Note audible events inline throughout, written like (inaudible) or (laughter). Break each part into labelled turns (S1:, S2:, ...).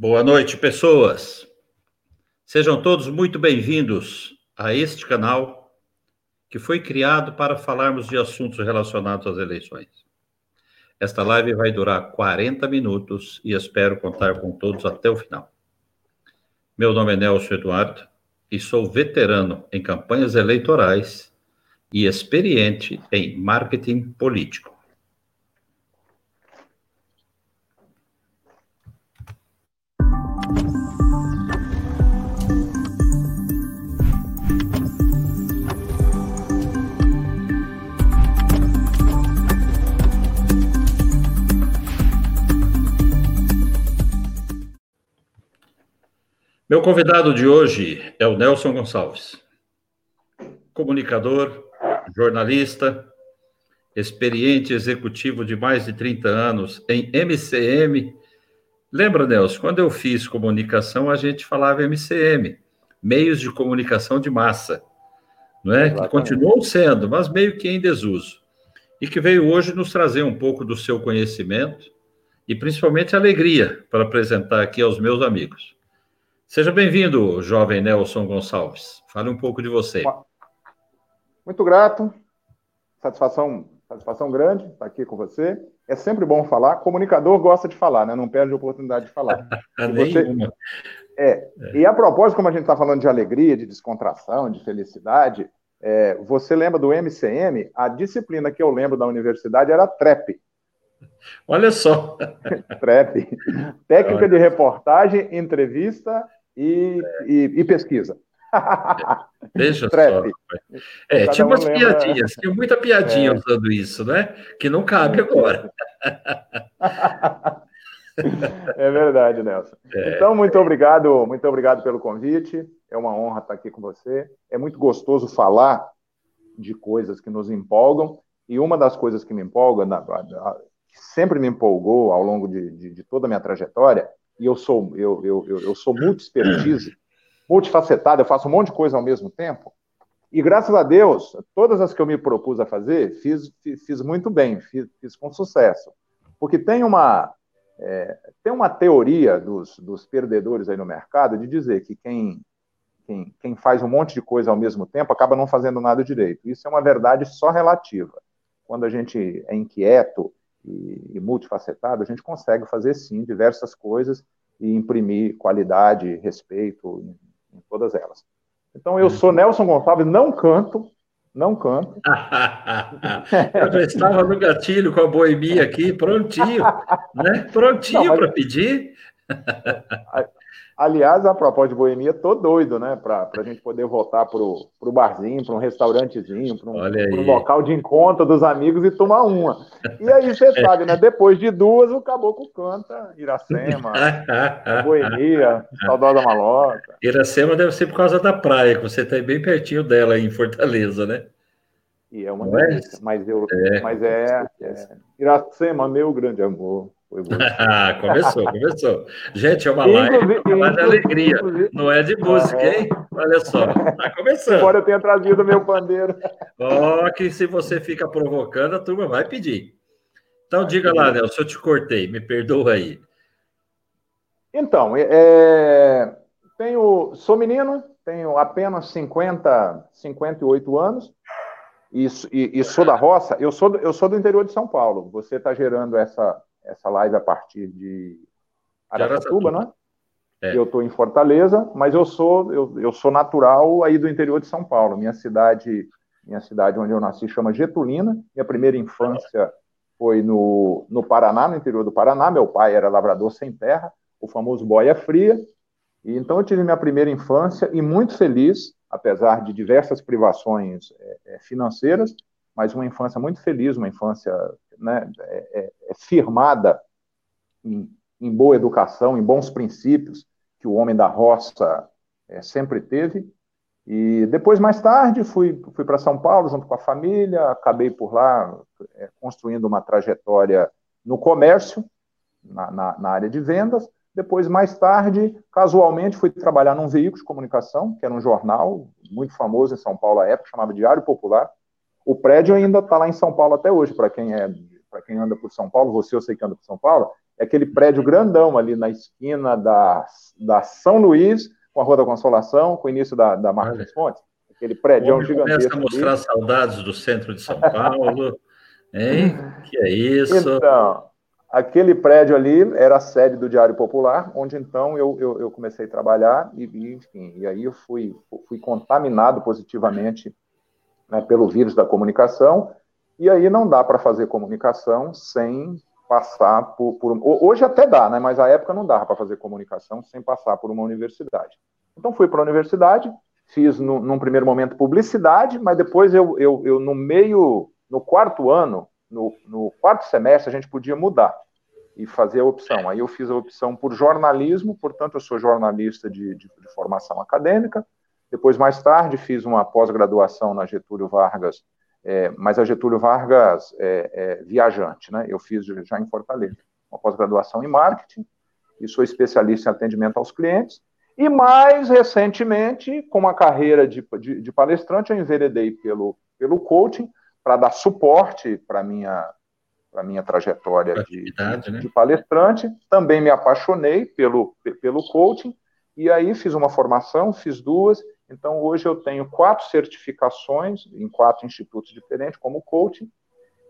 S1: Boa noite, pessoas. Sejam todos muito bem-vindos a este canal que foi criado para falarmos de assuntos relacionados às eleições. Esta live vai durar 40 minutos e espero contar com todos até o final. Meu nome é Nelson Eduardo e sou veterano em campanhas eleitorais e experiente em marketing político. Meu convidado de hoje é o Nelson Gonçalves, comunicador, jornalista, experiente executivo de mais de 30 anos em MCM. Lembra, Nelson, quando eu fiz comunicação, a gente falava MCM, meios de comunicação de massa, não é? Que continuou sendo, mas meio que em desuso. E que veio hoje nos trazer um pouco do seu conhecimento e principalmente alegria para apresentar aqui aos meus amigos. Seja bem-vindo, jovem Nelson Gonçalves. Fale um pouco de você.
S2: Muito grato. Satisfação, satisfação grande estar aqui com você. É sempre bom falar. Comunicador gosta de falar, né? Não perde a oportunidade de falar. (laughs) você... É. é. E a propósito, como a gente está falando de alegria, de descontração, de felicidade, é, você lembra do MCM? A disciplina que eu lembro da universidade era TREP.
S1: Olha só. (laughs)
S2: TREP. Técnica Olha. de reportagem, entrevista e, e, e pesquisa. (laughs)
S1: Veja só. É, tinha umas lembra... piadinhas, tinha muita piadinha é. usando isso, né? Que não cabe agora. (laughs)
S2: É verdade, Nelson. É. Então, muito obrigado, muito obrigado pelo convite. É uma honra estar aqui com você. É muito gostoso falar de coisas que nos empolgam. E uma das coisas que me empolga, que sempre me empolgou ao longo de, de, de toda a minha trajetória, e eu sou, eu, eu, eu, eu sou multi-expertise, multifacetado, eu faço um monte de coisa ao mesmo tempo. E graças a Deus, todas as que eu me propus a fazer, fiz, fiz, fiz muito bem, fiz, fiz, com sucesso. Porque tem uma, é, tem uma teoria dos, dos perdedores aí no mercado de dizer que quem, quem, quem faz um monte de coisa ao mesmo tempo acaba não fazendo nada direito. Isso é uma verdade só relativa. Quando a gente é inquieto, e, e multifacetado, a gente consegue fazer sim diversas coisas e imprimir qualidade, respeito em, em todas elas. Então, eu sou Nelson Gonçalves, não canto, não canto. (laughs)
S1: eu já estava no gatilho com a boemia aqui, prontinho, né? (laughs) Prontinho para pedir. (laughs)
S2: Aliás, a propósito de boemia, tô doido, né? Para a gente poder voltar para o barzinho, para um restaurantezinho, para um, um, local de encontro dos amigos e tomar uma. E aí você (laughs) sabe, né? Depois de duas, o caboclo canta Iracema, (laughs) boemia, saudosa maloca.
S1: Iracema deve ser por causa da praia, que você está bem pertinho dela em Fortaleza, né?
S2: E é uma Não é? delícia, mas, eu, é. mas é, é Iracema, meu grande amor. (laughs)
S1: começou, começou. Gente, é uma live de alegria, não é de música, hein? Olha só, tá começando.
S2: Agora eu tenha trazido meu pandeiro. (laughs)
S1: Ó, oh, que se você fica provocando, a turma vai pedir. Então, diga lá, Nelson, eu te cortei, me perdoa aí.
S2: Então, é, tenho, sou menino, tenho apenas 50, 58 anos, e, e, e sou da roça. Eu sou, eu sou do interior de São Paulo. Você está gerando essa essa live a partir de Aracatuba, né? É. Eu estou em Fortaleza, mas eu sou eu, eu sou natural aí do interior de São Paulo. Minha cidade, minha cidade onde eu nasci chama Getulina. Minha primeira infância foi no, no Paraná, no interior do Paraná. Meu pai era lavrador sem terra, o famoso boia fria. E então eu tive minha primeira infância e muito feliz, apesar de diversas privações é, é financeiras, mas uma infância muito feliz, uma infância né, é, é, é firmada em, em, boa educação, em bons princípios que o homem da roça é, sempre teve. E depois, mais tarde, fui, fui para São Paulo junto com a família, acabei por lá é, construindo uma trajetória no comércio, na, na, na área de vendas. Depois, mais tarde, casualmente, fui trabalhar num veículo de comunicação, que era um jornal muito famoso em São Paulo à época, chamado Diário Popular. O prédio ainda está lá em São Paulo até hoje, para quem é para quem anda por São Paulo, você eu sei que anda por São Paulo, É aquele prédio grandão ali na esquina da, da São Luís, com a Rua da Consolação, com o início da, da Martins Fontes. Aquele prédio gigantesco.
S1: Começa a mostrar ali. saudades do centro de São Paulo. hein? Que é isso?
S2: Então, aquele prédio ali era a sede do Diário Popular, onde então eu, eu, eu comecei a trabalhar e, enfim, e aí eu fui, fui contaminado positivamente né, pelo vírus da comunicação, e aí não dá para fazer comunicação sem passar por, por, Hoje até dá, né, mas a época não dava para fazer comunicação sem passar por uma universidade. Então fui para a universidade, fiz no, num primeiro momento publicidade, mas depois eu, eu, eu no meio, no quarto ano, no, no quarto semestre, a gente podia mudar e fazer a opção. Aí eu fiz a opção por jornalismo, portanto, eu sou jornalista de, de, de formação acadêmica. Depois, mais tarde, fiz uma pós-graduação na Getúlio Vargas, é, mas a Getúlio Vargas é, é, viajante, né? Eu fiz já em Fortaleza, uma pós-graduação em marketing, e sou especialista em atendimento aos clientes. E mais recentemente, com uma carreira de, de, de palestrante, eu enveredei pelo, pelo coaching para dar suporte para a minha para minha trajetória de, de, né? de, palestrante. Também me apaixonei pelo, pelo coaching, e aí fiz uma formação, fiz duas. Então, hoje eu tenho quatro certificações em quatro institutos diferentes, como coaching,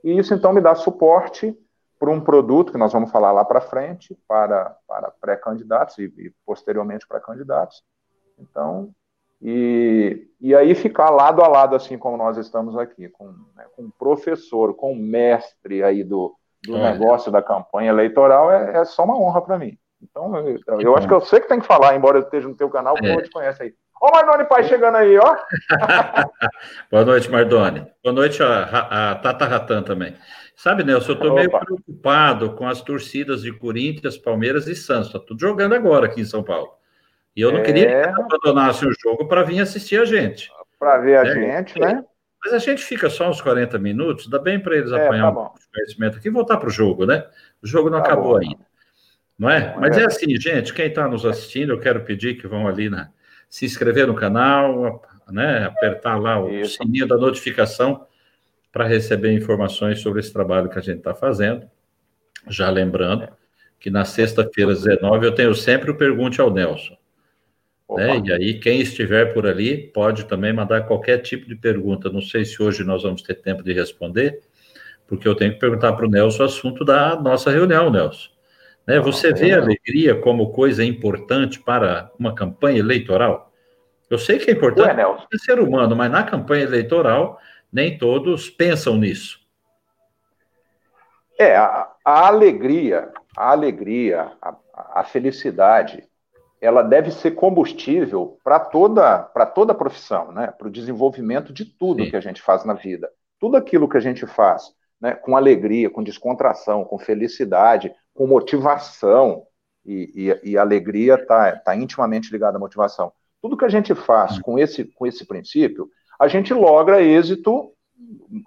S2: e isso então me dá suporte para um produto que nós vamos falar lá para frente, para, para pré-candidatos e, e posteriormente para candidatos. Então, e, e aí ficar lado a lado, assim como nós estamos aqui, com, né, com um professor, com um mestre aí do, do é. negócio da campanha eleitoral, é, é só uma honra para mim. Então, eu, eu acho que eu sei que tem que falar, embora eu esteja no teu canal, porque é. eu te conhece aí. Ó o Mardoni Pai chegando aí, ó. (laughs)
S1: Boa noite, Mardoni. Boa noite a, a Tata Ratan também. Sabe, Nelson, eu estou meio preocupado com as torcidas de Corinthians, Palmeiras e Santos. Está tudo jogando agora aqui em São Paulo. E eu não é... queria que é. abandonasse o jogo para vir assistir a gente.
S2: Para ver a né? gente, né?
S1: Mas a gente fica só uns 40 minutos, dá bem para eles é, apanhar tá um conhecimento aqui e voltar para o jogo, né? O jogo não tá acabou bom. ainda. Não é? Mas é. é assim, gente, quem está nos assistindo, eu quero pedir que vão ali na, se inscrever no canal, né? Apertar lá o Isso. sininho da notificação para receber informações sobre esse trabalho que a gente está fazendo. Já lembrando que na sexta-feira, 19, eu tenho sempre o Pergunte ao Nelson. Né? E aí, quem estiver por ali pode também mandar qualquer tipo de pergunta. Não sei se hoje nós vamos ter tempo de responder, porque eu tenho que perguntar para o Nelson o assunto da nossa reunião, Nelson. Né? Você vê a alegria como coisa importante para uma campanha eleitoral? Eu sei que é importante para o ser humano, mas na campanha eleitoral, nem todos pensam nisso.
S2: É, a, a alegria, a alegria, a, a felicidade, ela deve ser combustível para toda, para toda a profissão, né? para o desenvolvimento de tudo Sim. que a gente faz na vida. Tudo aquilo que a gente faz né? com alegria, com descontração, com felicidade, com motivação, e, e, e alegria está tá intimamente ligada à motivação. Tudo que a gente faz com esse, com esse princípio, a gente logra êxito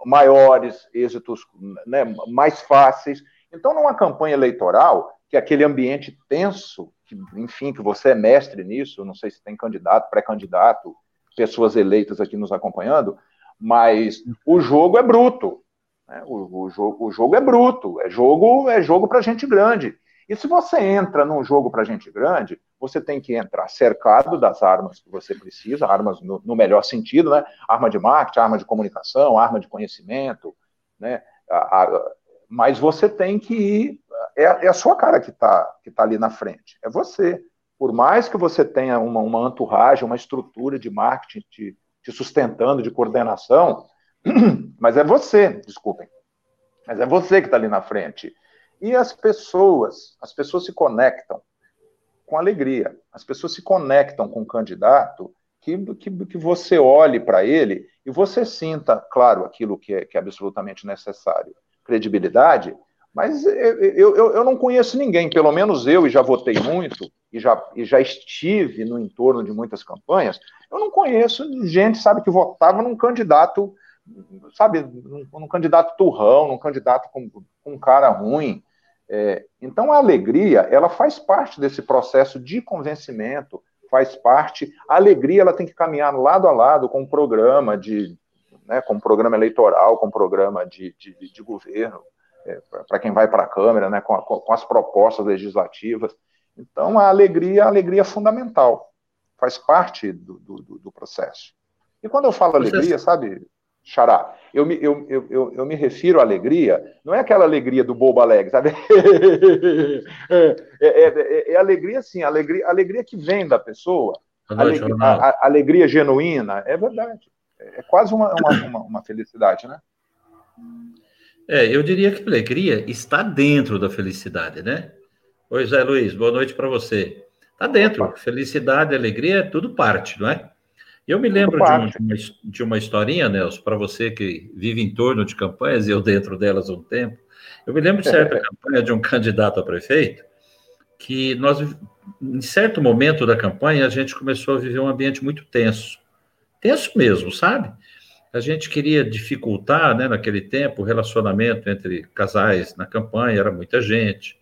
S2: maiores, êxitos né, mais fáceis. Então, numa campanha eleitoral, que é aquele ambiente tenso que, enfim, que você é mestre nisso, não sei se tem candidato, pré-candidato, pessoas eleitas aqui nos acompanhando, mas o jogo é bruto. Né? O, o, jogo, o jogo é bruto, é jogo é jogo para gente grande. E se você entra num jogo para gente grande, você tem que entrar cercado das armas que você precisa, armas no, no melhor sentido, né? Arma de marketing, arma de comunicação, arma de conhecimento, né? A, a, mas você tem que ir é, é a sua cara que está que tá ali na frente, é você. Por mais que você tenha uma, uma uma estrutura de marketing te, te sustentando, de coordenação, (clears throat) mas é você, desculpem, mas é você que está ali na frente. E as pessoas, as pessoas se conectam com alegria, as pessoas se conectam com o candidato que, que, que você olhe para ele e você sinta, claro, aquilo que é, que é absolutamente necessário. Credibilidade, mas eu, eu, eu não conheço ninguém, pelo menos eu, e já votei muito, e já, e já estive no entorno de muitas campanhas, eu não conheço gente, sabe, que votava num candidato, sabe, num, num candidato turrão, num candidato com, com um cara ruim. É, então a alegria, ela faz parte desse processo de convencimento, faz parte, a alegria ela tem que caminhar lado a lado com o um programa de, né, com um programa eleitoral, com um programa de, de, de governo, é, para quem vai para a Câmara, né, com, a, com, as propostas legislativas. Então, a alegria, a alegria é fundamental, faz parte do, do, do processo. E quando eu falo alegria, sabe, Xará, eu me, eu, eu, eu, eu, me refiro à alegria, não é aquela alegria do bobo alegre, sabe? (laughs) é, é, é, é, alegria, sim, alegria, alegria que vem da pessoa, noite, alegria, a, a, alegria genuína, é verdade. É quase uma, uma, uma, uma felicidade, né?
S1: É, eu diria que a alegria está dentro da felicidade, né? Oi, Zé Luiz, boa noite para você. Está dentro. Felicidade, alegria, é tudo parte, não é? Eu me lembro de, um, de, uma, historinha, Nelson, para você que vive em torno de campanhas, e eu dentro delas um tempo. Eu me lembro de certa (laughs) campanha de um candidato a prefeito, que nós, em certo momento da campanha, a gente começou a viver um ambiente muito tenso. Tenso mesmo, sabe? A gente queria dificultar, né, naquele tempo, o relacionamento entre casais na campanha, era muita gente.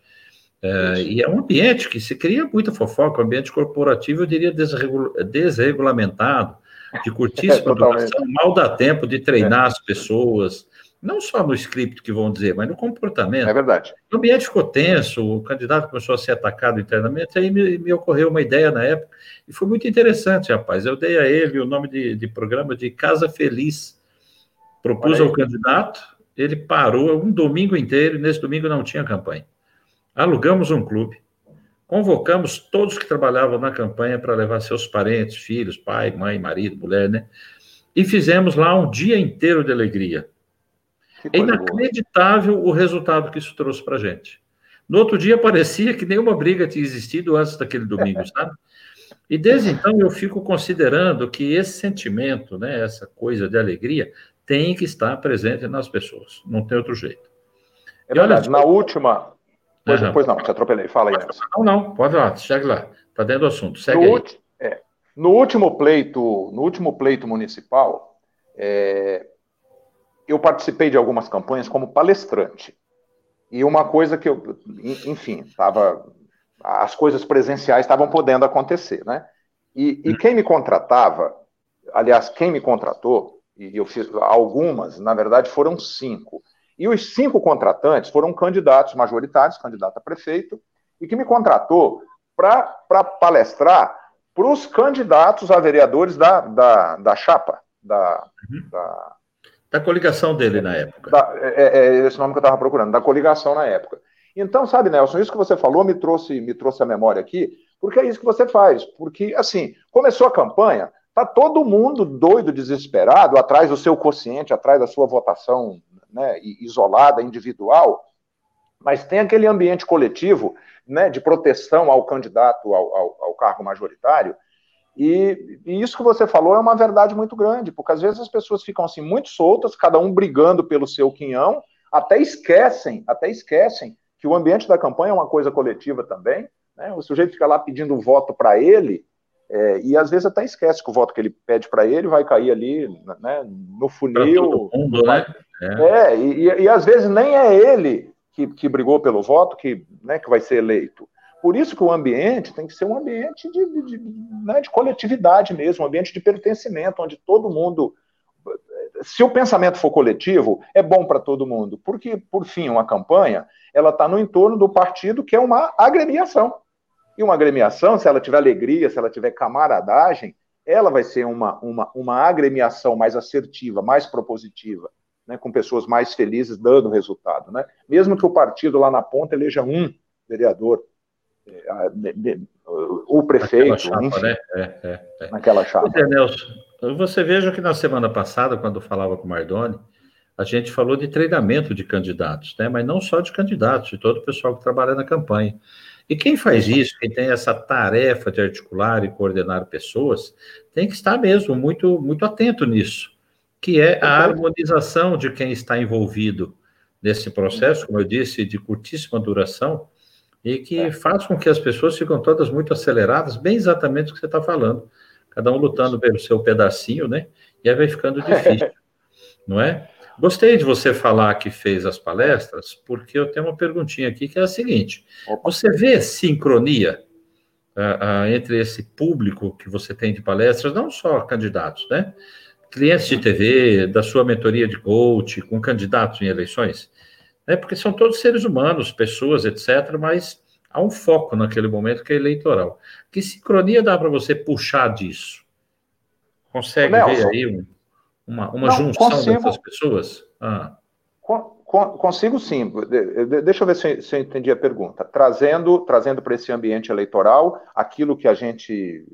S1: É, e é um ambiente que se cria muita fofoca, um ambiente corporativo, eu diria, desregulamentado, de curtíssima (laughs) é, duração, mal dá tempo de treinar é. as pessoas, não só no script que vão dizer, mas no comportamento.
S2: É verdade.
S1: O ambiente ficou tenso, o candidato começou a ser atacado internamente, aí me, me ocorreu uma ideia na época, e foi muito interessante, rapaz. Eu dei a ele o nome de, de programa de Casa Feliz. Propus ao candidato, ele parou um domingo inteiro, e nesse domingo não tinha campanha. Alugamos um clube, convocamos todos que trabalhavam na campanha para levar seus parentes, filhos, pai, mãe, marido, mulher, né? E fizemos lá um dia inteiro de alegria. É inacreditável boa. o resultado que isso trouxe para a gente. No outro dia parecia que nenhuma briga tinha existido antes daquele domingo, (laughs) sabe? E desde então eu fico considerando que esse sentimento, né, essa coisa de alegria, tem que estar presente nas pessoas. Não tem outro jeito.
S2: É verdade. Olha, na última, Pois, uhum. pois não, te atropelei. Fala aí, Nelson.
S1: Não, não, pode lá, segue lá. Está dentro do assunto. Segue no, aí.
S2: É, no, último pleito, no último pleito municipal, é, eu participei de algumas campanhas como palestrante. E uma coisa que eu, enfim, estava. As coisas presenciais estavam podendo acontecer, né? E, e, quem me contratava, aliás, quem me contratou, e eu fiz algumas, na verdade foram cinco. E os cinco contratantes foram candidatos majoritários, candidato a prefeito, e que me contratou para palestrar para os candidatos a vereadores da, da, da chapa, da,
S1: uhum. da, da, coligação dele na época.
S2: Da, é, é, é esse nome que eu estava procurando, da coligação na época. Então, sabe, Nelson, isso que você falou me trouxe, me trouxe a memória aqui, porque é isso que você faz. Porque, assim, começou a campanha, tá todo mundo doido, desesperado, atrás do seu quociente, atrás da sua votação né, isolada, individual, mas tem aquele ambiente coletivo né, de proteção ao candidato ao, ao, ao cargo majoritário. E, e, isso que você falou é uma verdade muito grande, porque às vezes as pessoas ficam assim muito soltas, cada um brigando pelo seu quinhão, até esquecem, até esquecem que o ambiente da campanha é uma coisa coletiva também. Né? O sujeito fica lá pedindo voto para ele, é, e às vezes até esquece que o voto que ele pede para ele vai cair ali né, no funil. Mundo, né? É, é e, e, às vezes nem é ele que, que brigou pelo voto que, né, que vai ser eleito. Por isso que o ambiente tem que ser um ambiente de, de, de, né, de coletividade mesmo, um ambiente de pertencimento, onde todo mundo. Se o pensamento for coletivo, é bom para todo mundo, porque, por fim, uma campanha ela está no entorno do partido que é uma agremiação. E uma agremiação, se ela tiver alegria, se ela tiver camaradagem, ela vai ser uma, uma, uma agremiação mais assertiva, mais propositiva, né, com pessoas mais felizes dando resultado. Né? Mesmo que o partido lá na ponta eleja um vereador, é, o prefeito, chapa, enfim, né? é, é, é. naquela chapa.
S1: É, Nelson, você veja que na semana passada, quando falava com o Mardoni, a gente falou de treinamento de candidatos, né? mas não só de candidatos, de todo o pessoal que trabalha na campanha. E quem faz isso, quem tem essa tarefa de articular e coordenar pessoas, tem que estar mesmo muito, muito atento nisso, que é a harmonização de quem está envolvido nesse processo, como eu disse, de curtíssima duração, e que é. faz com que as pessoas ficam todas muito aceleradas, bem exatamente o que você está falando. Cada um lutando pelo seu pedacinho, né? E aí vai ficando (laughs) difícil, não é? Gostei de você falar que fez as palestras, porque eu tenho uma perguntinha aqui que é a seguinte: você vê sincronia uh, uh, entre esse público que você tem de palestras, não só candidatos, né? Clientes de TV, da sua mentoria de coach, com candidatos em eleições? né? porque são todos seres humanos, pessoas, etc., mas há um foco naquele momento que é eleitoral. Que sincronia dá para você puxar disso? Consegue ver aí um, uma, uma Não, junção consigo... dessas pessoas? Ah.
S2: Consigo sim. Deixa eu ver se, se eu entendi a pergunta. Trazendo, trazendo para esse ambiente eleitoral aquilo que a gente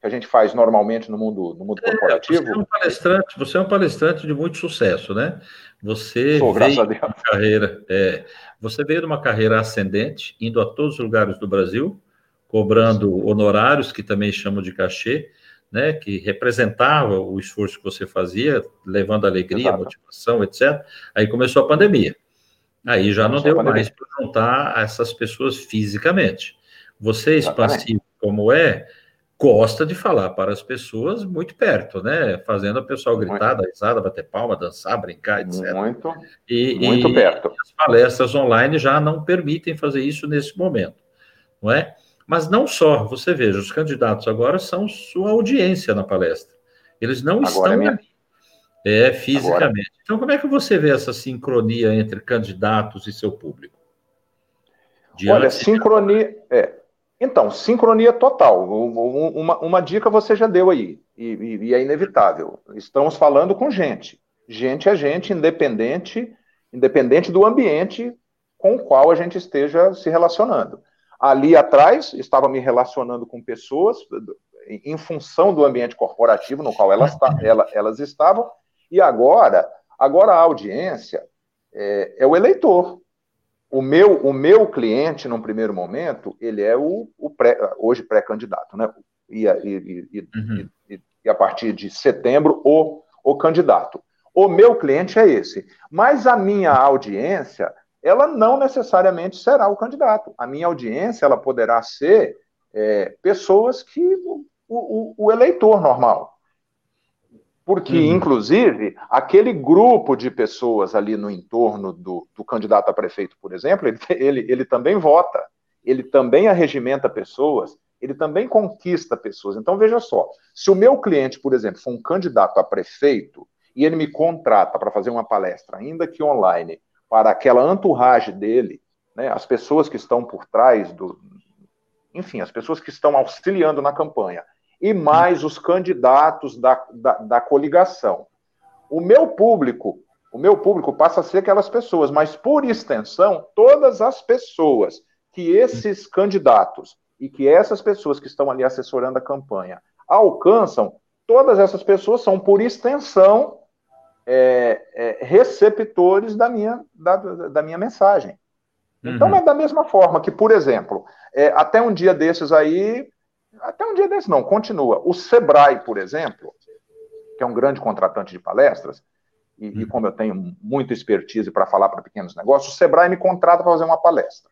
S2: que a gente faz normalmente no mundo, no mundo é, corporativo.
S1: Você é um palestrante, você é um palestrante de muito sucesso, né? Você Sou, veio de uma carreira, é, você veio de uma carreira ascendente, indo a todos os lugares do Brasil, cobrando honorários que também chamam de cachê, né, que representava o esforço que você fazia, levando alegria, Exato. motivação, etc. Aí começou a pandemia. Aí já começou não deu mais para juntar essas pessoas fisicamente. Você, expansivo como é, gosta de falar para as pessoas muito perto, né? Fazendo a pessoa gritar, dar risada, bater palma, dançar, brincar, etc.
S2: Muito, e, muito e perto.
S1: As palestras online já não permitem fazer isso nesse momento, não é? Mas não só, você veja, os candidatos agora são sua audiência na palestra. Eles não agora estão é minha... é, fisicamente. Agora... Então, como é que você vê essa sincronia entre candidatos e seu público?
S2: Diante Olha, sincronia. É, então, sincronia total. Uma, uma dica você já deu aí, e, e, é inevitável. Estamos falando com gente. Gente é gente, independente, independente do ambiente com o qual a gente esteja se relacionando. Ali atrás, estava me relacionando com pessoas em função do ambiente corporativo no qual elas, elas estavam, e agora, agora a audiência é, é o eleitor. O meu, o meu cliente, num primeiro momento, ele é o, o pré, hoje pré-candidato, né? E, e, e, uhum. e, a partir de setembro, o, o candidato. O meu cliente é esse. Mas a minha audiência ela não necessariamente será o candidato. A minha audiência ela poderá ser é, pessoas que o, o, o, eleitor normal. Porque, uhum. inclusive, aquele grupo de pessoas ali no entorno do, do candidato a prefeito, por exemplo, ele, ele, ele também vota, ele também arregimenta pessoas, ele também conquista pessoas. Então, veja só: se o meu cliente, por exemplo, for um candidato a prefeito e ele me contrata para fazer uma palestra, ainda que online, para aquela entourage dele, né, as pessoas que estão por trás do. Enfim, as pessoas que estão auxiliando na campanha, e mais os candidatos da, da, da coligação. O meu público, o meu público passa a ser aquelas pessoas, mas por extensão, todas as pessoas que esses candidatos e que essas pessoas que estão ali assessorando a campanha alcançam, todas essas pessoas são, por extensão, é, é, receptores da minha, da, da minha mensagem. Então, uhum. é da mesma forma que, por exemplo, é, até um dia desses aí, até um dia desses não, continua. O Sebrae, por exemplo, que é um grande contratante de palestras, e, uhum. e como eu tenho muita expertise para falar para pequenos negócios, o Sebrae me contrata para fazer uma palestra.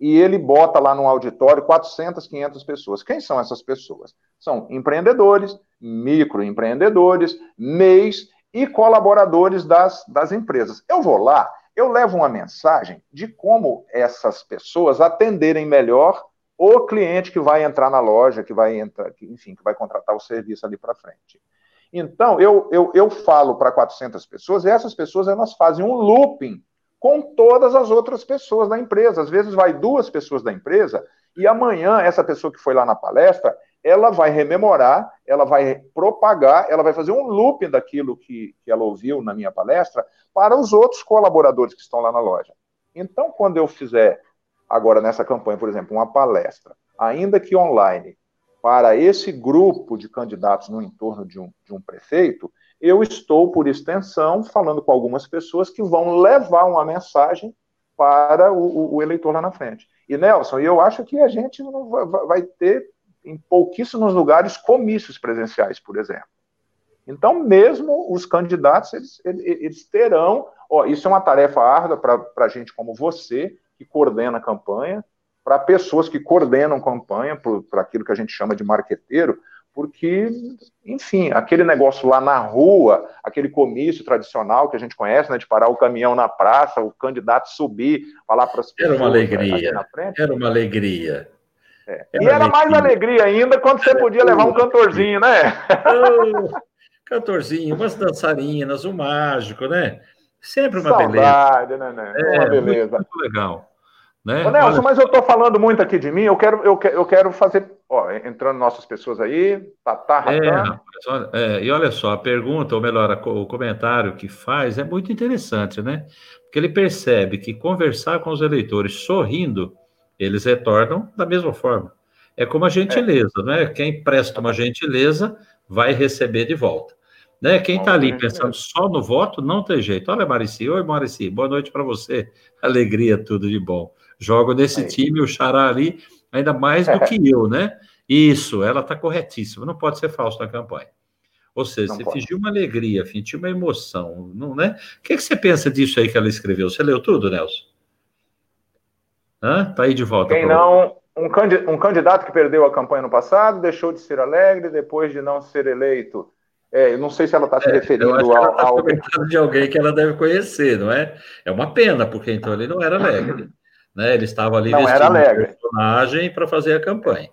S2: E ele bota lá no auditório 400, 500 pessoas. Quem são essas pessoas? São empreendedores, microempreendedores, MEIs e colaboradores das, das empresas. Eu vou lá, eu levo uma mensagem de como essas pessoas atenderem melhor o cliente que vai entrar na loja, que vai entrar, que, enfim, que vai contratar o serviço ali para frente. Então, eu, eu, eu falo para 400 pessoas e essas pessoas elas fazem um looping com todas as outras pessoas da empresa. Às vezes vai duas pessoas da empresa e amanhã essa pessoa que foi lá na palestra, ela vai rememorar, ela vai propagar, ela vai fazer um looping daquilo que, que ela ouviu na minha palestra para os outros colaboradores que estão lá na loja. Então, quando eu fizer agora nessa campanha, por exemplo, uma palestra, ainda que online, para esse grupo de candidatos no entorno de um, de um prefeito, eu estou, por extensão, falando com algumas pessoas que vão levar uma mensagem para o, o eleitor lá na frente. E, Nelson, eu acho que a gente vai ter em pouquíssimos lugares comícios presenciais, por exemplo. Então, mesmo os candidatos, eles, eles terão. Ó, isso é uma tarefa árdua para gente como você, que coordena a campanha, para pessoas que coordenam campanha, para aquilo que a gente chama de marqueteiro, porque, enfim, aquele negócio lá na rua, aquele comício tradicional que a gente conhece, né, de parar o caminhão na praça, o candidato subir, falar para as
S1: pessoas. Era uma alegria. Era uma alegria.
S2: É. E era mais alegria ainda quando você podia levar um cantorzinho, né?
S1: cantorzinho, umas dançarinas, o um mágico, né? Sempre uma
S2: Saudade, beleza. né, né? É, uma beleza.
S1: Muito, muito legal. Né?
S2: Ô, Nelson, Olha... mas eu estou falando muito aqui de mim, eu quero, eu quero, eu quero fazer. Ó, entrando nossas pessoas aí, Tatá,
S1: tá, é, é, E olha só, a pergunta, ou melhor, o comentário que faz é muito interessante, né? Porque ele percebe que conversar com os eleitores sorrindo, eles retornam da mesma forma. É como a gentileza, é. né? Quem presta uma gentileza vai receber de volta. Né? Quem está ali pensando só no voto, não tem jeito. Olha, Marici, oi, Marici, boa noite para você. Alegria, tudo de bom. Jogo nesse Aí. time, o Xará ali, ainda mais do que eu, né? Isso, ela está corretíssima, não pode ser falso na campanha. Ou seja, não você pode. fingiu uma alegria, fingiu uma emoção, não, né? O que, que você pensa disso aí que ela escreveu? Você leu tudo, Nelson? Hã? Tá aí de volta.
S2: Quem não, um candidato que perdeu a campanha no passado, deixou de ser alegre, depois de não ser eleito, é, eu não sei se ela está se é, referindo ao. Tá
S1: ao... de alguém que ela deve conhecer, não é? É uma pena, porque então ele não era alegre. (coughs) Né? Ele estava ali
S2: não era alegre.
S1: personagem para fazer a campanha.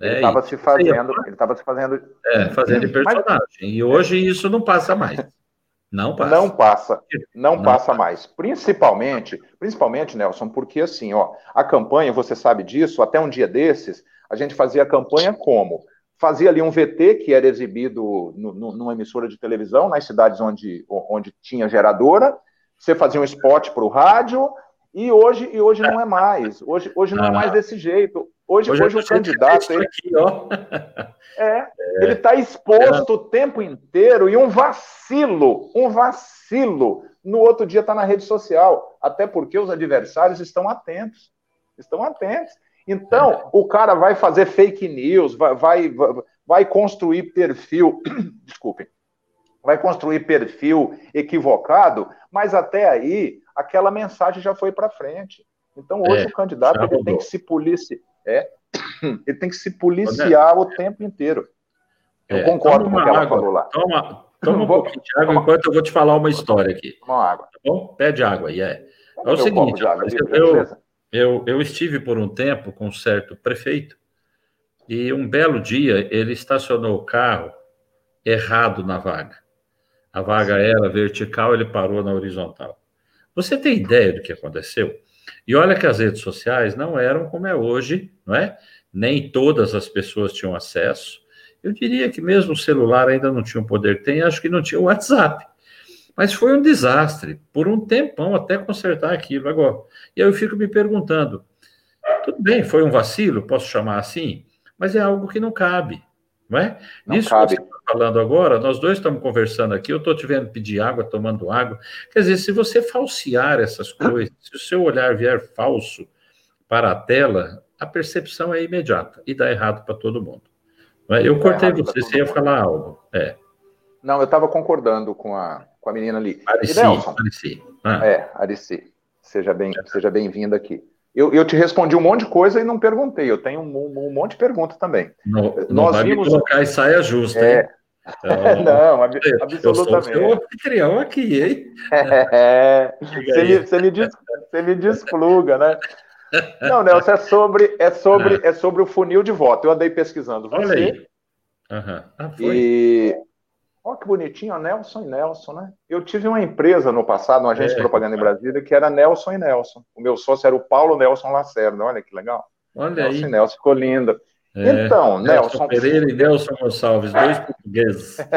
S2: Ele estava se fazendo. Ele estava se fazendo.
S1: É, fazendo de personagem. Mas... E hoje isso não passa mais. Não passa.
S2: Não passa. Não, não passa mais. Principalmente, principalmente, Nelson, porque assim, ó, a campanha, você sabe disso, até um dia desses, a gente fazia a campanha como? fazia ali um VT que era exibido no, no, numa emissora de televisão, nas cidades onde, onde tinha geradora, você fazia um spot para o rádio, e hoje, e hoje não é mais. Hoje, hoje não é mais desse jeito. Hoje, hoje, hoje o candidato. Ele, aqui, ó. (laughs) É, é, ele está exposto é. o tempo inteiro e um vacilo, um vacilo. No outro dia está na rede social. Até porque os adversários estão atentos. Estão atentos. Então, o cara vai fazer fake news, vai, vai, vai construir perfil, (clears throat) desculpem, vai construir perfil equivocado, mas até aí aquela mensagem já foi para frente. Então, hoje é, o candidato ele tem que se policiar, é, (clears throat) ele tem que se policiar o tempo inteiro. Eu é, concordo com o que ela água, falou lá.
S1: Toma, toma um (laughs) pouquinho de água enquanto eu vou te falar uma história aqui. Toma água. Tá bom? Pede água aí, é. É o seguinte, água, eu, eu, eu estive por um tempo com um certo prefeito e um belo dia ele estacionou o carro errado na vaga. A vaga era vertical, ele parou na horizontal. Você tem ideia do que aconteceu? E olha que as redes sociais não eram como é hoje, não é? Nem todas as pessoas tinham acesso. Eu diria que mesmo o celular ainda não tinha o poder que tem, acho que não tinha o WhatsApp. Mas foi um desastre, por um tempão até consertar aquilo agora. E aí eu fico me perguntando: tudo bem, foi um vacilo, posso chamar assim, mas é algo que não cabe, não é? Não Nisso cabe. que você está falando agora, nós dois estamos conversando aqui, eu estou te vendo pedir água, tomando água. Quer dizer, se você falsear essas coisas, se o seu olhar vier falso para a tela, a percepção é imediata e dá errado para todo mundo. É? Eu cortei você, você ia falar algo. É.
S2: Não, eu estava concordando com a, com a menina ali.
S1: Arici, Arici.
S2: Ah. É, Arici. Seja bem, seja bem-vinda aqui. Eu, eu, te respondi um monte de coisa e não perguntei. Eu tenho um, um monte de perguntas também.
S1: Não, Nós não vimos... colocar e saia justa,
S2: é, hein? (laughs) Então, não, ab absolutamente. Eu sou o
S1: anfitrião aqui, hein? (laughs)
S2: É, você, me, você, me des, você me despluga, né? Não, Nelson, é sobre, é, sobre, ah. é sobre o funil de voto. Eu andei pesquisando você. Olha aí. Uhum. Ah, e Olha que bonitinho, Nelson e Nelson, né? Eu tive uma empresa no passado, uma agência é. de propaganda em Brasília, que era Nelson e Nelson. O meu sócio era o Paulo Nelson Lacerda. Olha que legal.
S1: Olha
S2: Nelson
S1: aí.
S2: e Nelson, ficou linda. É. Então, Nelson. Nelson
S1: Pereira e Nelson Gonçalves, dois portugueses. (laughs)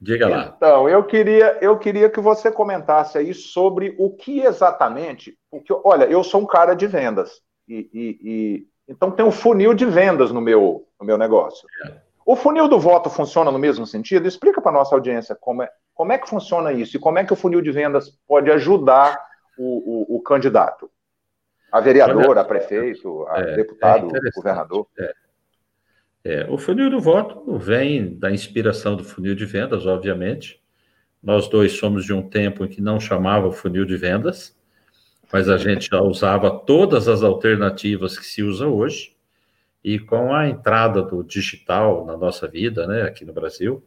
S1: Diga lá.
S2: Então, eu queria, eu queria que você comentasse aí sobre o que exatamente. Porque, olha, eu sou um cara de vendas. E, e, e então tem um funil de vendas no meu, no meu negócio. É. O funil do voto funciona no mesmo sentido? Explica para a nossa audiência como é, como é que funciona isso e como é que o funil de vendas pode ajudar o, o, o candidato. A vereador, a prefeito, a é, deputado, é governador.
S1: É. é. o funil do voto vem da inspiração do funil de vendas, obviamente. Nós dois somos de um tempo em que não chamava funil de vendas, mas a gente já usava todas as alternativas que se usa hoje. E com a entrada do digital na nossa vida, né, aqui no Brasil,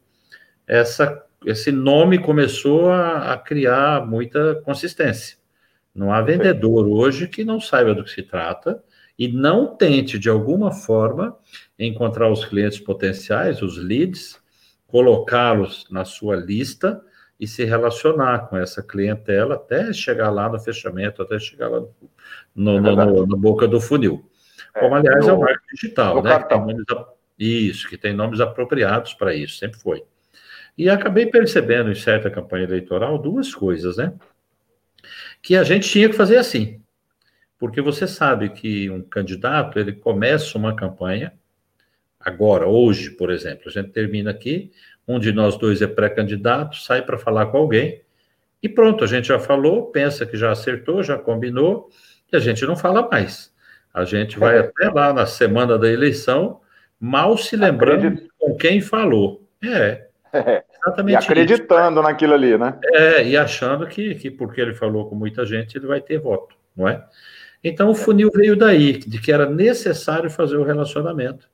S1: essa, esse nome começou a, a criar muita consistência. Não há vendedor hoje que não saiba do que se trata e não tente, de alguma forma, encontrar os clientes potenciais, os leads, colocá-los na sua lista e se relacionar com essa clientela até chegar lá no fechamento, até chegar lá no, no, é no, no boca do funil. É, Como, aliás, no, é o marketing digital, né? Que nomes, isso, que tem nomes apropriados para isso, sempre foi. E acabei percebendo em certa campanha eleitoral duas coisas, né? Que a gente tinha que fazer assim. Porque você sabe que um candidato, ele começa uma campanha, agora, hoje, por exemplo, a gente termina aqui, um de nós dois é pré-candidato, sai para falar com alguém, e pronto, a gente já falou, pensa que já acertou, já combinou, e a gente não fala mais. A gente vai é. até lá na semana da eleição, mal se lembrando Acredito. com quem falou. É.
S2: é. Exatamente. E acreditando isso. naquilo ali, né?
S1: É, e achando que, que porque ele falou com muita gente, ele vai ter voto, não é? Então o funil veio daí, de que era necessário fazer o relacionamento.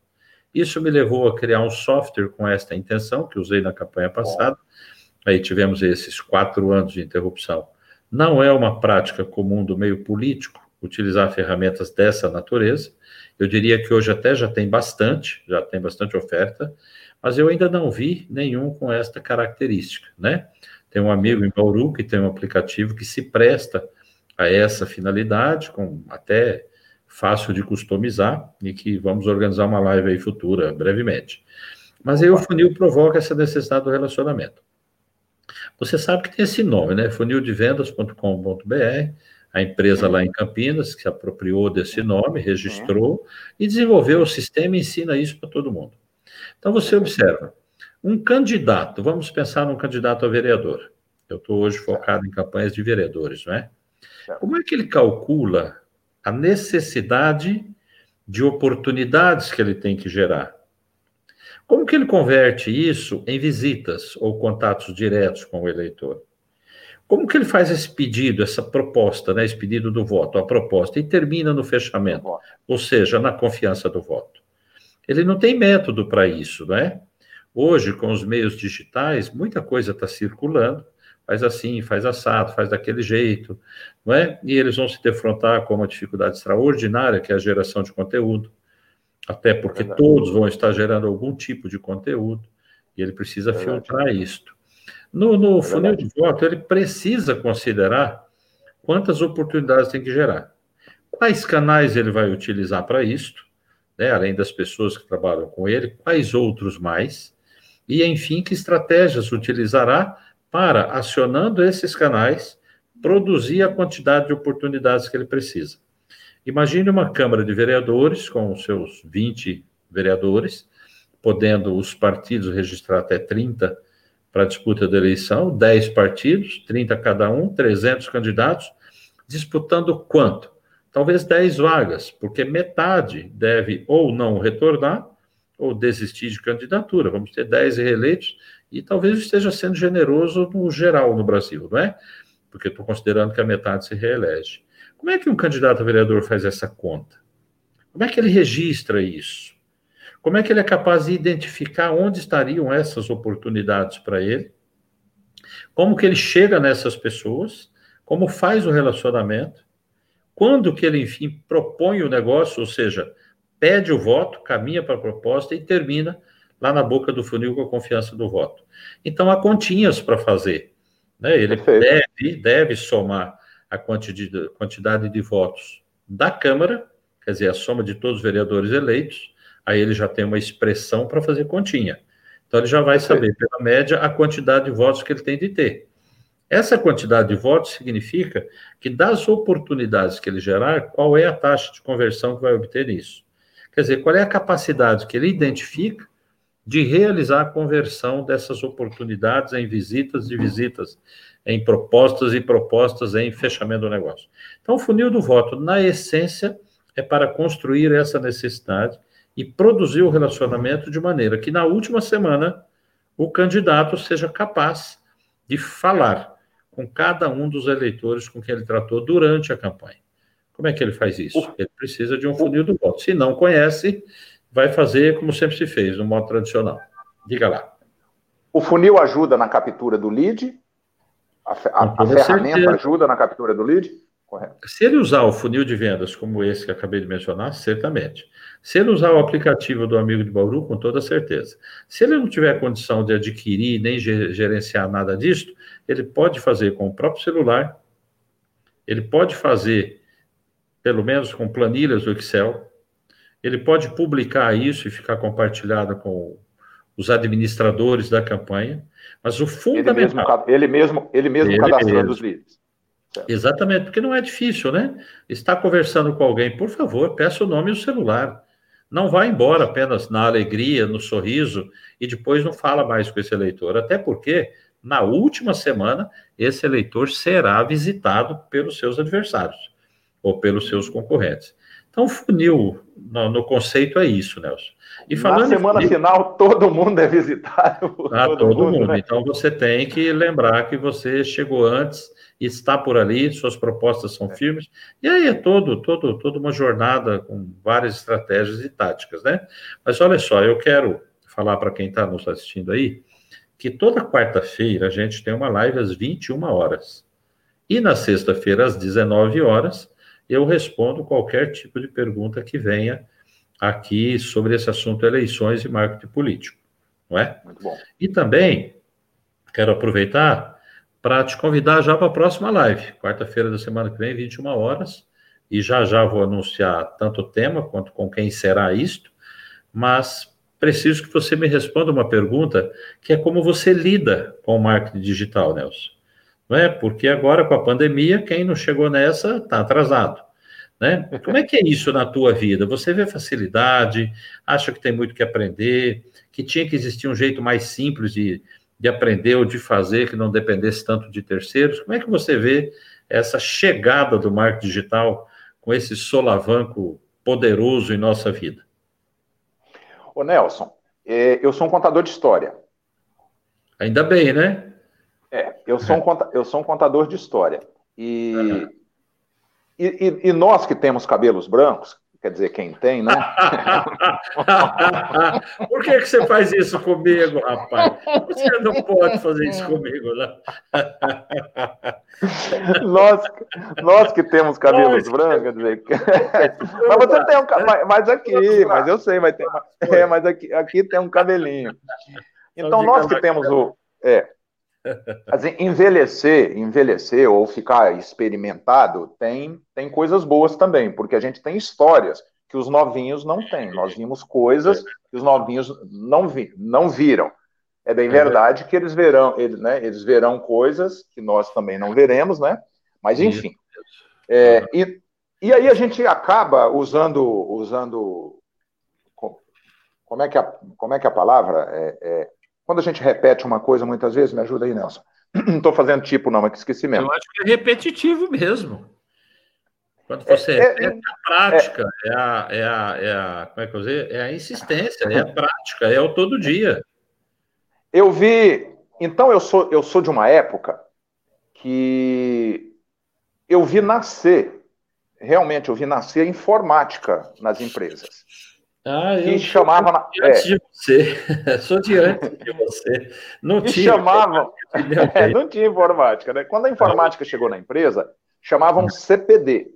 S1: Isso me levou a criar um software com esta intenção, que usei na campanha passada. Aí tivemos esses quatro anos de interrupção. Não é uma prática comum do meio político utilizar ferramentas dessa natureza. Eu diria que hoje até já tem bastante, já tem bastante oferta, mas eu ainda não vi nenhum com esta característica, né? Tem um amigo em Bauru que tem um aplicativo que se presta a essa finalidade, com até fácil de customizar, e que vamos organizar uma live aí futura, brevemente. Mas aí o funil provoca essa necessidade do relacionamento. Você sabe que tem esse nome, né? funildevendas.com.br, a empresa lá em Campinas, que se apropriou desse nome, registrou e desenvolveu o sistema e ensina isso para todo mundo. Então você observa, um candidato, vamos pensar num candidato a vereador. Eu estou hoje focado em campanhas de vereadores, não é? Como é que ele calcula a necessidade de oportunidades que ele tem que gerar? Como que ele converte isso em visitas ou contatos diretos com o eleitor? Como que ele faz esse pedido, essa proposta, né, esse pedido do voto, a proposta, e termina no fechamento, ou seja, na confiança do voto? Ele não tem método para isso, não é? Hoje, com os meios digitais, muita coisa está circulando, faz assim, faz assado, faz daquele jeito, não é? E eles vão se defrontar com uma dificuldade extraordinária, que é a geração de conteúdo, até porque é todos vão estar gerando algum tipo de conteúdo, e ele precisa é filtrar isto. No, no é funil de voto, ele precisa considerar quantas oportunidades tem que gerar. Quais canais ele vai utilizar para isto, né? além das pessoas que trabalham com ele, quais outros mais, e, enfim, que estratégias utilizará para, acionando esses canais, produzir a quantidade de oportunidades que ele precisa. Imagine uma Câmara de Vereadores com seus 20 vereadores, podendo os partidos registrar até 30 para a disputa da eleição, 10 partidos, 30 cada um, 300 candidatos, disputando quanto? Talvez 10 vagas, porque metade deve ou não retornar ou desistir de candidatura. Vamos ter 10 reeleitos e talvez esteja sendo generoso no geral no Brasil, não é? Porque estou considerando que a metade se reelege. Como é que um candidato a vereador faz essa conta? Como é que ele registra isso? Como é que ele é capaz de identificar onde estariam essas oportunidades para ele? Como que ele chega nessas pessoas? Como faz o relacionamento? Quando que ele, enfim, propõe o negócio, ou seja, pede o voto, caminha para a proposta e termina lá na boca do funil com a confiança do voto. Então, há continhas para fazer. Né? Ele deve, deve somar a quantidade, quantidade de votos da Câmara, quer dizer, a soma de todos os vereadores eleitos, aí ele já tem uma expressão para fazer continha. Então, ele já vai saber, pela média, a quantidade de votos que ele tem de ter. Essa quantidade de votos significa que, das oportunidades que ele gerar, qual é a taxa de conversão que vai obter nisso? Quer dizer, qual é a capacidade que ele identifica de realizar a conversão dessas oportunidades em visitas e visitas, em propostas e propostas em fechamento do negócio. Então, o funil do voto, na essência, é para construir essa necessidade e produzir o relacionamento de maneira que, na última semana, o candidato seja capaz de falar com cada um dos eleitores com quem ele tratou durante a campanha. Como é que ele faz isso? Ele precisa de um funil do voto. Se não conhece, vai fazer como sempre se fez, no modo tradicional. Diga lá.
S2: O funil ajuda na captura do lead? A, a, a ferramenta certeza. ajuda na captura do lead?
S1: Correto. Se ele usar o funil de vendas como esse que acabei de mencionar, certamente. Se ele usar o aplicativo do amigo de Bauru, com toda certeza. Se ele não tiver condição de adquirir nem gerenciar nada disso, ele pode fazer com o próprio celular, ele pode fazer, pelo menos com planilhas do Excel, ele pode publicar isso e ficar compartilhado com os administradores da campanha, mas o fundamental...
S2: Ele mesmo, ele mesmo, ele mesmo ele cadastrando mesmo. os leads.
S1: Exatamente, porque não é difícil, né? Está conversando com alguém, por favor, peça o nome e o celular. Não vá embora apenas na alegria, no sorriso, e depois não fala mais com esse eleitor. Até porque, na última semana, esse eleitor será visitado pelos seus adversários ou pelos seus concorrentes. Então, funil no, no conceito é isso, Nelson.
S2: E falando Na semana funil, final, todo mundo é visitado.
S1: Ah, todo, todo mundo. mundo né? Então, você tem que lembrar que você chegou antes está por ali, suas propostas são é. firmes, e aí é todo, todo, toda uma jornada com várias estratégias e táticas, né? Mas olha só, eu quero falar para quem está nos assistindo aí, que toda quarta-feira a gente tem uma live às 21 horas. E na sexta-feira, às 19 horas, eu respondo qualquer tipo de pergunta que venha aqui sobre esse assunto eleições e marketing político, não é? Muito bom. E também quero aproveitar para te convidar já para a próxima live, quarta-feira da semana que vem, 21 horas, e já já vou anunciar tanto o tema quanto com quem será isto, mas preciso que você me responda uma pergunta que é como você lida com o marketing digital, Nelson. Não é? Porque agora com a pandemia, quem não chegou nessa está atrasado. Né? Como é que é isso na tua vida? Você vê facilidade, acha que tem muito que aprender, que tinha que existir um jeito mais simples de de aprender ou de fazer que não dependesse tanto de terceiros? Como é que você vê essa chegada do marketing digital com esse solavanco poderoso em nossa vida?
S2: Ô Nelson, é, eu sou um contador de história.
S1: Ainda bem, né?
S2: É, eu sou, um, eu sou um contador de história. E, uhum. e, e, nós que temos cabelos brancos, quer dizer, quem tem, né? (laughs)
S1: Por que, que você faz isso comigo, rapaz? Você não pode fazer isso comigo, né? (laughs)
S2: nós, nós que temos cabelos brancos, quer dizer. (laughs) mas você tem um mas aqui, mas eu sei, mas tem, é, mas aqui, aqui tem um cabelinho. Então, nós que temos o. É, Assim, envelhecer, envelhecer ou ficar experimentado tem, tem coisas boas também, porque a gente tem histórias que os novinhos não têm. Nós vimos coisas que os novinhos não, vi, não viram. É bem é verdade que eles verão, eles, né, eles verão coisas que nós também não veremos, né? Mas enfim. É, e, e aí a gente acaba usando, usando como é que a, como é que a palavra é, é quando a gente repete uma coisa muitas vezes, me ajuda aí, Nelson. (clears throat) Não estou fazendo tipo, não, mas que esqueci mesmo.
S1: Eu acho que é repetitivo mesmo. Quando você é, é, é a prática, é, é, a, é, a, é a. Como é que eu dizer? É a insistência, é a prática, é o todo dia.
S2: Eu vi. Então, eu sou, eu sou de uma época que eu vi nascer, realmente, eu vi nascer a informática nas empresas.
S1: Ah, eu chamava na... antes é. de você. (laughs) sou de antes de você.
S2: Não tinha. Chamavam... (laughs) É, não tinha informática, né? Quando a informática chegou na empresa, chamavam CPD.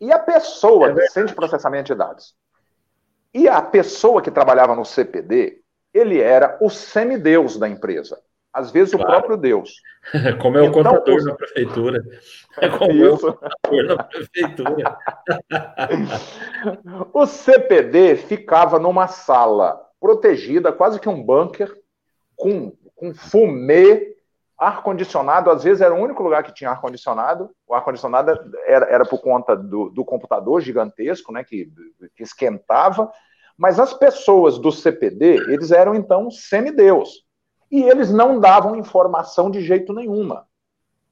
S2: E a pessoa, é Centro de Processamento de Dados. E a pessoa que trabalhava no CPD, ele era o semideus da empresa às vezes claro. o próprio Deus. (laughs)
S1: Como é o então, contador na prefeitura. É (laughs) como Isso. é o contador na prefeitura. (laughs)
S2: o CPD ficava numa sala protegida, quase que um bunker, com, com fumê, ar-condicionado. Às vezes era o único lugar que tinha ar-condicionado. O ar-condicionado era, era por conta do, do computador gigantesco, né, que, que esquentava. Mas as pessoas do CPD, eles eram então semideus e eles não davam informação de jeito nenhuma.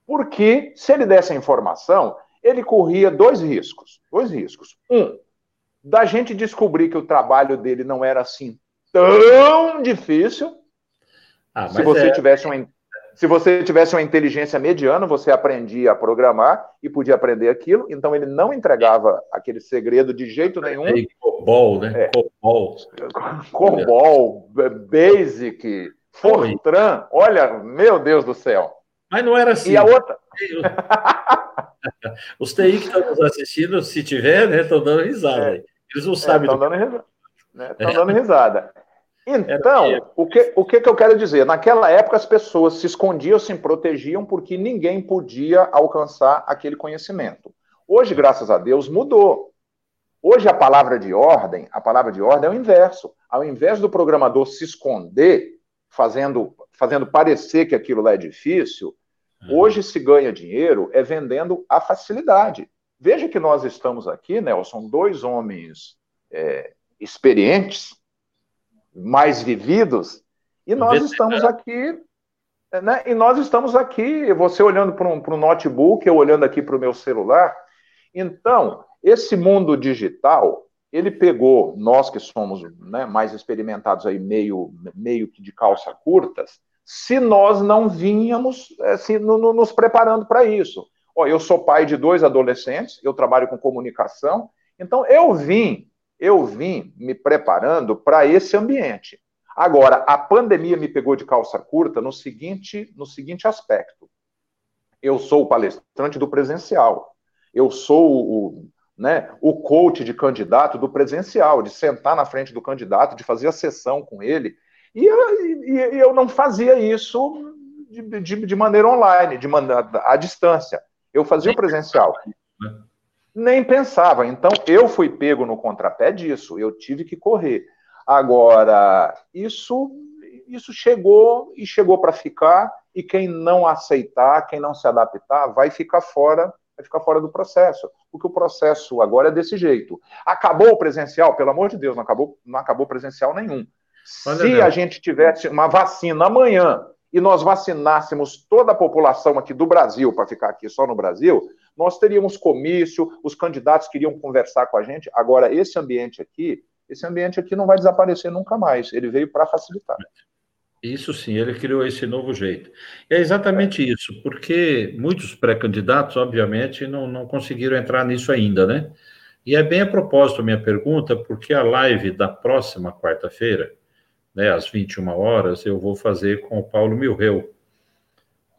S2: Porque se ele desse a informação, ele corria dois riscos. Dois riscos. Um, da gente descobrir que o trabalho dele não era assim tão difícil. Ah, se você é... tivesse uma se você tivesse uma inteligência mediana, você aprendia a programar e podia aprender aquilo, então ele não entregava aquele segredo de jeito nenhum.
S1: Cobol, né? É. Cobol. (laughs)
S2: Cobol, Basic, Fortran, olha, meu Deus do céu.
S1: Mas não era assim.
S2: E a outra. (laughs)
S1: Os TI que estão nos assistindo, se tiver, né, estão dando risada. É. Eles não sabem.
S2: Estão dando risada. Estão né? dando risada. Então, o que, o que, que eu quero dizer? Naquela época, as pessoas se escondiam, se protegiam, porque ninguém podia alcançar aquele conhecimento. Hoje, graças a Deus, mudou. Hoje, a palavra de ordem, a palavra de ordem é o inverso. Ao invés do programador se esconder, fazendo, fazendo parecer que aquilo lá é difícil, uhum. hoje se ganha dinheiro é vendendo a facilidade. Veja que nós estamos aqui, Nelson, dois homens é, experientes, mais vividos, e nós estamos aqui, né? E nós estamos aqui, você olhando para um, um notebook, eu olhando aqui para o meu celular. Então, esse mundo digital, ele pegou nós que somos né, mais experimentados aí, meio, meio que de calça curtas, se nós não vínhamos assim, no, no, nos preparando para isso. Ó, eu sou pai de dois adolescentes, eu trabalho com comunicação, então eu vim eu vim me preparando para esse ambiente. Agora, a pandemia me pegou de calça curta no seguinte, no seguinte aspecto. Eu sou o palestrante do presencial. Eu sou o, né, o coach de candidato do presencial, de sentar na frente do candidato, de fazer a sessão com ele. E, e, e eu não fazia isso de, de, de maneira online, de maneira, à distância. Eu fazia o presencial. Nem pensava. Então, eu fui pego no contrapé disso, eu tive que correr. Agora, isso, isso chegou e chegou para ficar, e quem não aceitar, quem não se adaptar, vai ficar fora, vai ficar fora do processo. Porque o processo agora é desse jeito. Acabou o presencial, pelo amor de Deus, não acabou, não acabou presencial nenhum. Olha Se Deus. a gente tivesse uma vacina amanhã e nós vacinássemos toda a população aqui do Brasil, para ficar aqui só no Brasil, nós teríamos comício, os candidatos queriam conversar com a gente. Agora, esse ambiente aqui, esse ambiente aqui não vai desaparecer nunca mais. Ele veio para facilitar.
S1: Isso sim, ele criou esse novo jeito. É exatamente isso, porque muitos pré-candidatos, obviamente, não, não conseguiram entrar nisso ainda, né? E é bem a propósito a minha pergunta, porque a live da próxima quarta-feira, né, às 21 horas, eu vou fazer com o Paulo Milreu,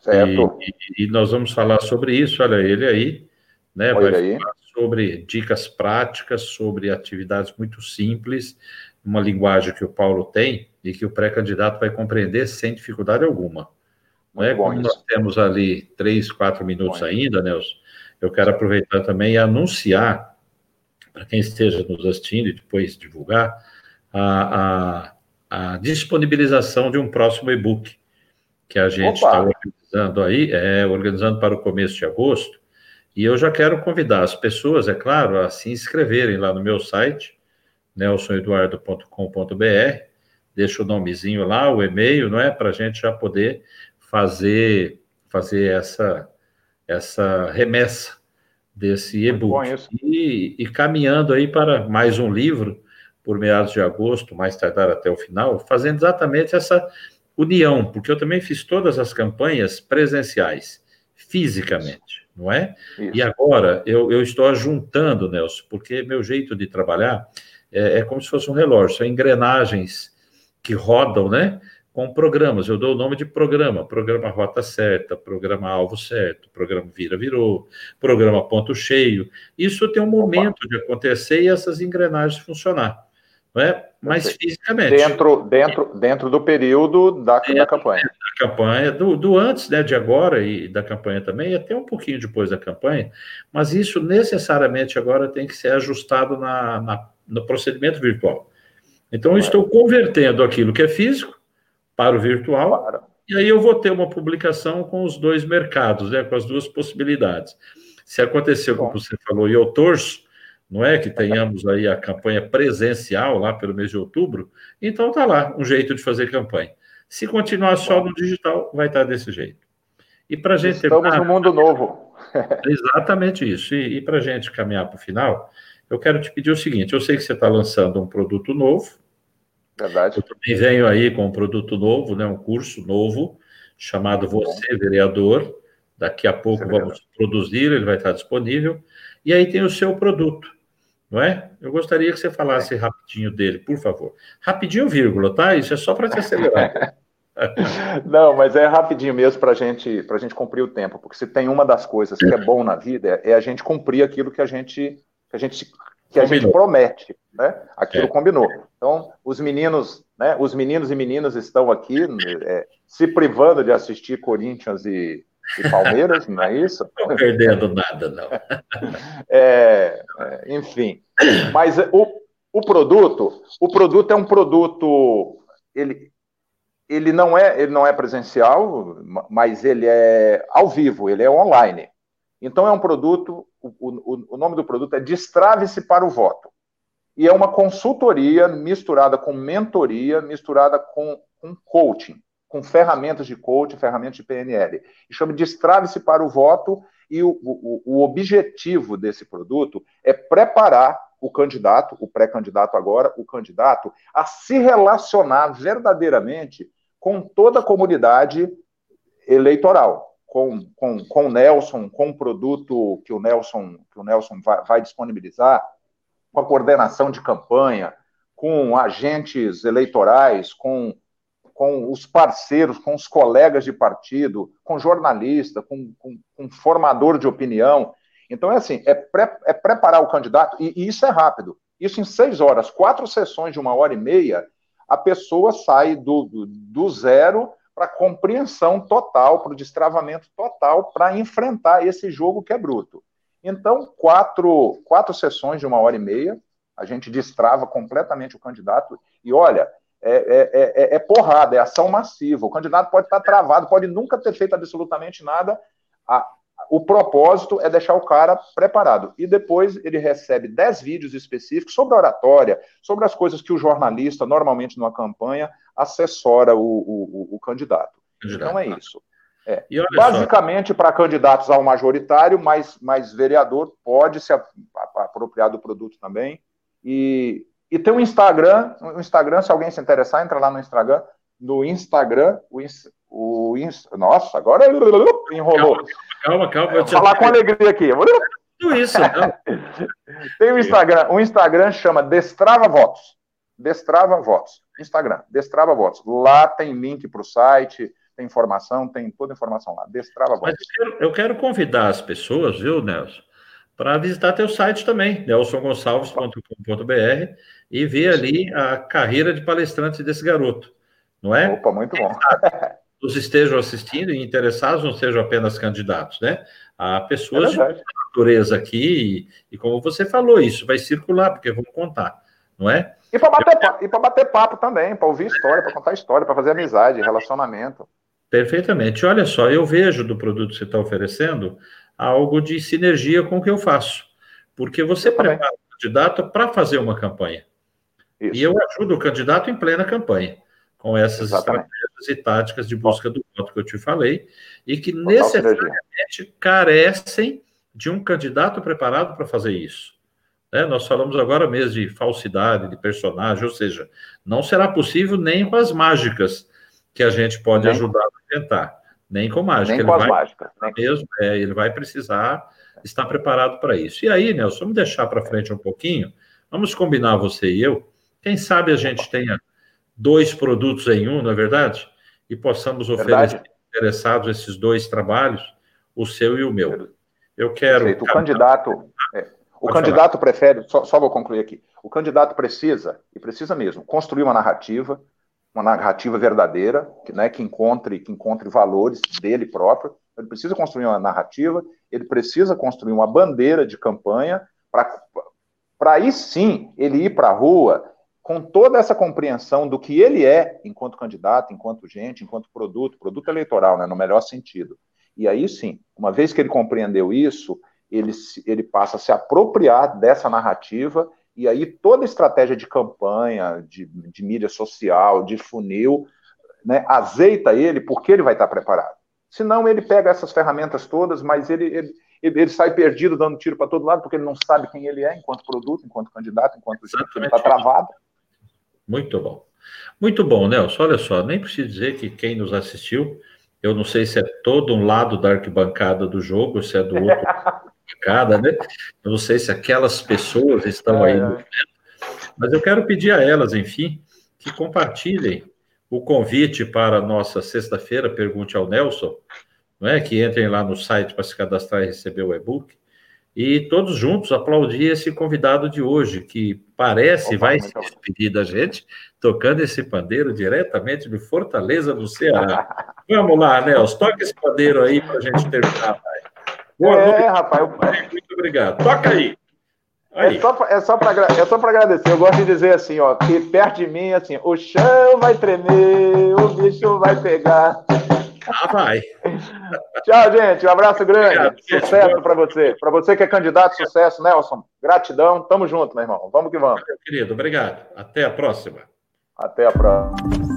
S1: Certo. E, e, nós vamos falar sobre isso, olha ele aí, né? Olha vai aí. falar sobre dicas práticas, sobre atividades muito simples, uma linguagem que o Paulo tem e que o pré-candidato vai compreender sem dificuldade alguma. Não é? Como nós temos ali três, quatro minutos bom. ainda, Nelson, eu quero aproveitar também e anunciar, para quem esteja nos assistindo e depois divulgar, a, a, a disponibilização de um próximo e-book que a gente está organizando aí, é, organizando para o começo de agosto, e eu já quero convidar as pessoas, é claro, a se inscreverem lá no meu site, nelsoneduardo.com.br, deixa o nomezinho lá, o e-mail, não é? Para a gente já poder fazer, fazer essa, essa remessa desse e-book. E, e caminhando aí para mais um livro, por meados de agosto, mais tardar até o final, fazendo exatamente essa união, porque eu também fiz todas as campanhas presenciais, fisicamente, não é? Isso. E agora eu, eu estou ajuntando, Nelson, porque meu jeito de trabalhar é, é como se fosse um relógio, são engrenagens que rodam, né? Com programas, eu dou o nome de programa, programa Rota Certa, programa Alvo Certo, programa Vira Virou, programa Ponto Cheio. Isso tem um momento de acontecer e essas engrenagens funcionar não é? mas fisicamente.
S2: Dentro, dentro, dentro do período da, da campanha.
S1: Da campanha, do, do antes né, de agora e da campanha também, e até um pouquinho depois da campanha, mas isso necessariamente agora tem que ser ajustado na, na no procedimento virtual. Então, eu estou convertendo aquilo que é físico para o virtual, claro. e aí eu vou ter uma publicação com os dois mercados, né, com as duas possibilidades. Se aconteceu, como você falou, e eu torço, não é que tenhamos aí a campanha presencial lá pelo mês de outubro, então tá lá um jeito de fazer campanha. Se continuar só no digital, vai estar desse jeito.
S2: E para gente estamos terminar, no mundo novo. (laughs)
S1: exatamente isso. E, e para gente caminhar para o final, eu quero te pedir o seguinte: eu sei que você está lançando um produto novo.
S2: Verdade.
S1: Eu também venho aí com um produto novo, né, um curso novo chamado Você Vereador. Daqui a pouco Você vamos vereador. produzir, ele vai estar disponível. E aí tem o seu produto não é? Eu gostaria que você falasse rapidinho dele, por favor. Rapidinho, vírgula, tá? Isso é só para te acelerar. (laughs)
S2: Não, mas é rapidinho mesmo para gente, a gente cumprir o tempo, porque se tem uma das coisas que é bom na vida é a gente cumprir aquilo que a gente, que a gente, que a gente promete, né? Aquilo é. combinou. Então, os meninos, né? Os meninos e meninas estão aqui é, se privando de assistir Corinthians e, e Palmeiras, não é isso? (laughs)
S1: Não perdendo nada, não. (laughs)
S2: É, é, enfim, mas o, o produto, o produto é um produto, ele, ele não é, ele não é presencial, mas ele é ao vivo, ele é online. Então é um produto, o, o, o nome do produto é Destrave-se para o Voto. E é uma consultoria misturada com mentoria, misturada com, com coaching, com ferramentas de coaching, ferramentas de PNL. E chama Destrave-se para o Voto, e o, o, o objetivo desse produto é preparar o candidato, o pré-candidato agora, o candidato, a se relacionar verdadeiramente com toda a comunidade eleitoral, com, com, com o Nelson, com o produto que o Nelson, que o Nelson vai, vai disponibilizar, com a coordenação de campanha, com agentes eleitorais, com, com os parceiros, com os colegas de partido, com jornalista, com, com, com formador de opinião. Então, é assim, é, pré, é preparar o candidato, e, e, isso é rápido. Isso em seis horas, quatro sessões de uma hora e meia, a pessoa sai do, do, do zero para compreensão total, para o destravamento total, para enfrentar esse jogo que é bruto. Então, quatro, quatro sessões de uma hora e meia, a gente destrava completamente o candidato, e olha, é, é, é, é, porrada, é ação massiva. O candidato pode estar travado, pode nunca ter feito absolutamente nada. A, o propósito é deixar o cara preparado. E depois ele recebe 10 vídeos específicos sobre a oratória, sobre as coisas que o jornalista, normalmente numa campanha, assessora o, o, o candidato. candidato. Então é isso. É. Basicamente para candidatos ao majoritário, mas, mas vereador pode se apropriar do produto também. E, e tem um Instagram, o um Instagram, se alguém se interessar, entra lá no Instagram, no Instagram, o, o Nossa, agora (laughs) enrolou.
S1: Calma, calma.
S2: Vou falar com alegria aqui.
S1: Tudo isso, não. (laughs)
S2: Tem o um Instagram. O Instagram chama Destrava Votos. Destrava Votos. Instagram, Destrava Votos. Lá tem link para o site, tem informação, tem toda a informação lá. Destrava Votos.
S1: Eu quero, eu quero, convidar as pessoas, viu, Nelson, para visitar teu site também, nelsongonçalves.com.br, e ver ali a carreira de palestrante desse garoto. Não é?
S2: Opa, muito bom (laughs)
S1: nos estejam assistindo e interessados não sejam apenas candidatos, né? Há pessoas é de natureza aqui, e, e, como você falou, isso vai circular, porque vão contar, não é?
S2: E para bater, papo, e bater papo também, para ouvir história, para contar história, para fazer amizade, relacionamento.
S1: Perfeitamente. Olha só, eu vejo do produto que você está oferecendo algo de sinergia com o que eu faço. Porque você eu prepara também. o candidato para fazer uma campanha. Isso. E eu ajudo o candidato em plena campanha com essas Exatamente. estratégias e táticas de busca do voto que eu te falei, e que Total necessariamente sinergia. carecem de um candidato preparado para fazer isso. Né? Nós falamos agora mesmo de falsidade, de personagem, ou seja, não será possível nem com as mágicas que a gente pode nem. ajudar a tentar, nem com mágica.
S2: Nem com as mágicas.
S1: Mesmo, é, ele vai precisar estar preparado para isso. E aí, Nelson, vamos deixar para frente um pouquinho, vamos combinar você e eu, quem sabe a gente tenha dois produtos em um, não é verdade? E possamos oferecer verdade. interessados esses dois trabalhos, o seu e o meu. Eu quero.
S2: O candidato. É, o candidato falar. prefere, só, só vou concluir aqui. O candidato precisa, e precisa mesmo, construir uma narrativa, uma narrativa verdadeira, que, né, que encontre, que encontre valores dele próprio. Ele precisa construir uma narrativa, ele precisa construir uma bandeira de campanha para aí sim ele ir para a rua com toda essa compreensão do que ele é enquanto candidato, enquanto gente, enquanto produto, produto eleitoral, né, no melhor sentido. E aí sim, uma vez que ele compreendeu isso, ele, ele passa a se apropriar dessa narrativa, e aí toda estratégia de campanha, de, de mídia social, de funil, né, azeita ele porque ele vai estar preparado. Senão ele pega essas ferramentas todas, mas ele, ele, ele sai perdido, dando tiro para todo lado, porque ele não sabe quem ele é enquanto produto, enquanto candidato, enquanto ele está travado.
S1: Muito bom. Muito bom, Nelson. Olha só, nem preciso dizer que quem nos assistiu, eu não sei se é todo um lado da arquibancada do jogo, se é do outro (laughs) né? Eu não sei se aquelas pessoas estão aí no momento, mas eu quero pedir a elas, enfim, que compartilhem o convite para a nossa sexta-feira, pergunte ao Nelson, não é? que entrem lá no site para se cadastrar e receber o e-book. E todos juntos aplaudir esse convidado de hoje, que parece Opa, vai se despedir da gente, tocando esse pandeiro diretamente de Fortaleza, do Ceará. (laughs) Vamos lá, Nelson, toca esse pandeiro aí para a gente terminar.
S2: Boa é, noite. rapaz. Eu...
S1: Muito obrigado. Toca aí.
S2: aí. É só, é só para é agradecer. Eu gosto de dizer assim, ó, que perto de mim, assim, o chão vai tremer, o bicho vai pegar.
S1: Ah, vai.
S2: Tchau, gente. Um abraço grande. Obrigado, sucesso para você. Para você que é candidato, sucesso, Nelson. Gratidão. Tamo junto, meu irmão. Vamos que vamos.
S1: Querido, obrigado. Até a próxima.
S2: Até a próxima.